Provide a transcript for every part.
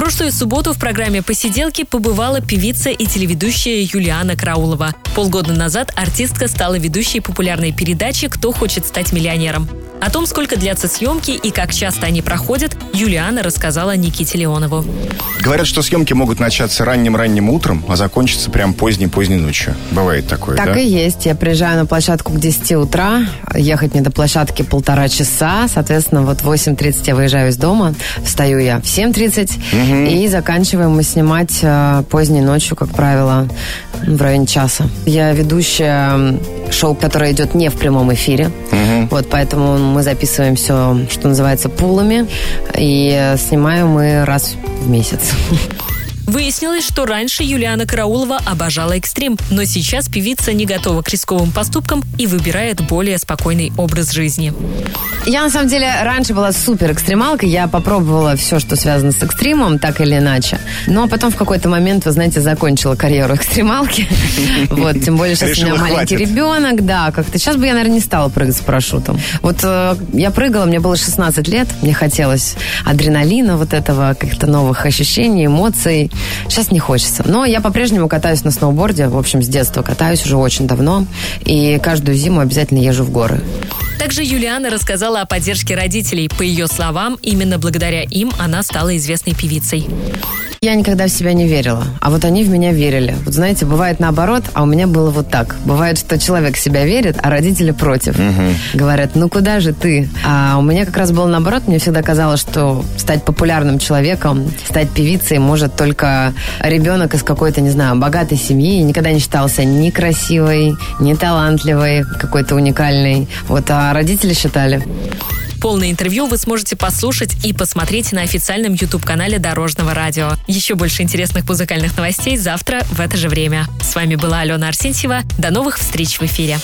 В прошлую субботу в программе «Посиделки» побывала певица и телеведущая Юлиана Краулова. Полгода назад артистка стала ведущей популярной передачи «Кто хочет стать миллионером». О том, сколько длятся съемки и как часто они проходят, Юлиана рассказала Никите Леонову. Говорят, что съемки могут начаться ранним-ранним утром, а закончиться прям поздней-поздней ночью. Бывает такое, Так да? и есть. Я приезжаю на площадку к 10 утра. Ехать мне до площадки полтора часа. Соответственно, вот в 8.30 я выезжаю из дома. Встаю я в 7.30. И заканчиваем мы снимать э, поздней ночью, как правило, в районе часа. Я ведущая шоу, которое идет не в прямом эфире. Вот поэтому мы записываем все, что называется, пулами. И снимаем мы раз в месяц. Выяснилось, что раньше Юлиана Караулова обожала экстрим, но сейчас певица не готова к рисковым поступкам и выбирает более спокойный образ жизни. Я, на самом деле, раньше была супер экстремалкой. Я попробовала все, что связано с экстримом, так или иначе. Но потом в какой-то момент, вы знаете, закончила карьеру экстремалки. Вот, тем более, сейчас у меня маленький ребенок, да, как-то. Сейчас бы я, наверное, не стала прыгать с парашютом. Вот э, я прыгала, мне было 16 лет, мне хотелось адреналина, вот этого, каких-то новых ощущений, эмоций. Сейчас не хочется. Но я по-прежнему катаюсь на сноуборде, в общем, с детства катаюсь уже очень давно. И каждую зиму обязательно езжу в горы. Также Юлиана рассказала о поддержке родителей. По ее словам, именно благодаря им она стала известной певицей. Я никогда в себя не верила, а вот они в меня верили. Вот знаете, бывает наоборот, а у меня было вот так. Бывает, что человек в себя верит, а родители против. Говорят, ну куда же ты? А у меня как раз было наоборот. Мне всегда казалось, что стать популярным человеком, стать певицей может только ребенок из какой-то, не знаю, богатой семьи. Никогда не считался ни красивой, ни талантливой, какой-то уникальной. Вот, а родители считали. Полное интервью вы сможете послушать и посмотреть на официальном YouTube-канале Дорожного радио. Еще больше интересных музыкальных новостей завтра в это же время. С вами была Алена Арсентьева. До новых встреч в эфире.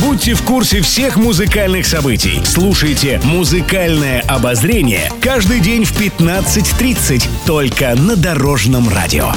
Будьте в курсе всех музыкальных событий. Слушайте «Музыкальное обозрение» каждый день в 15.30 только на Дорожном радио.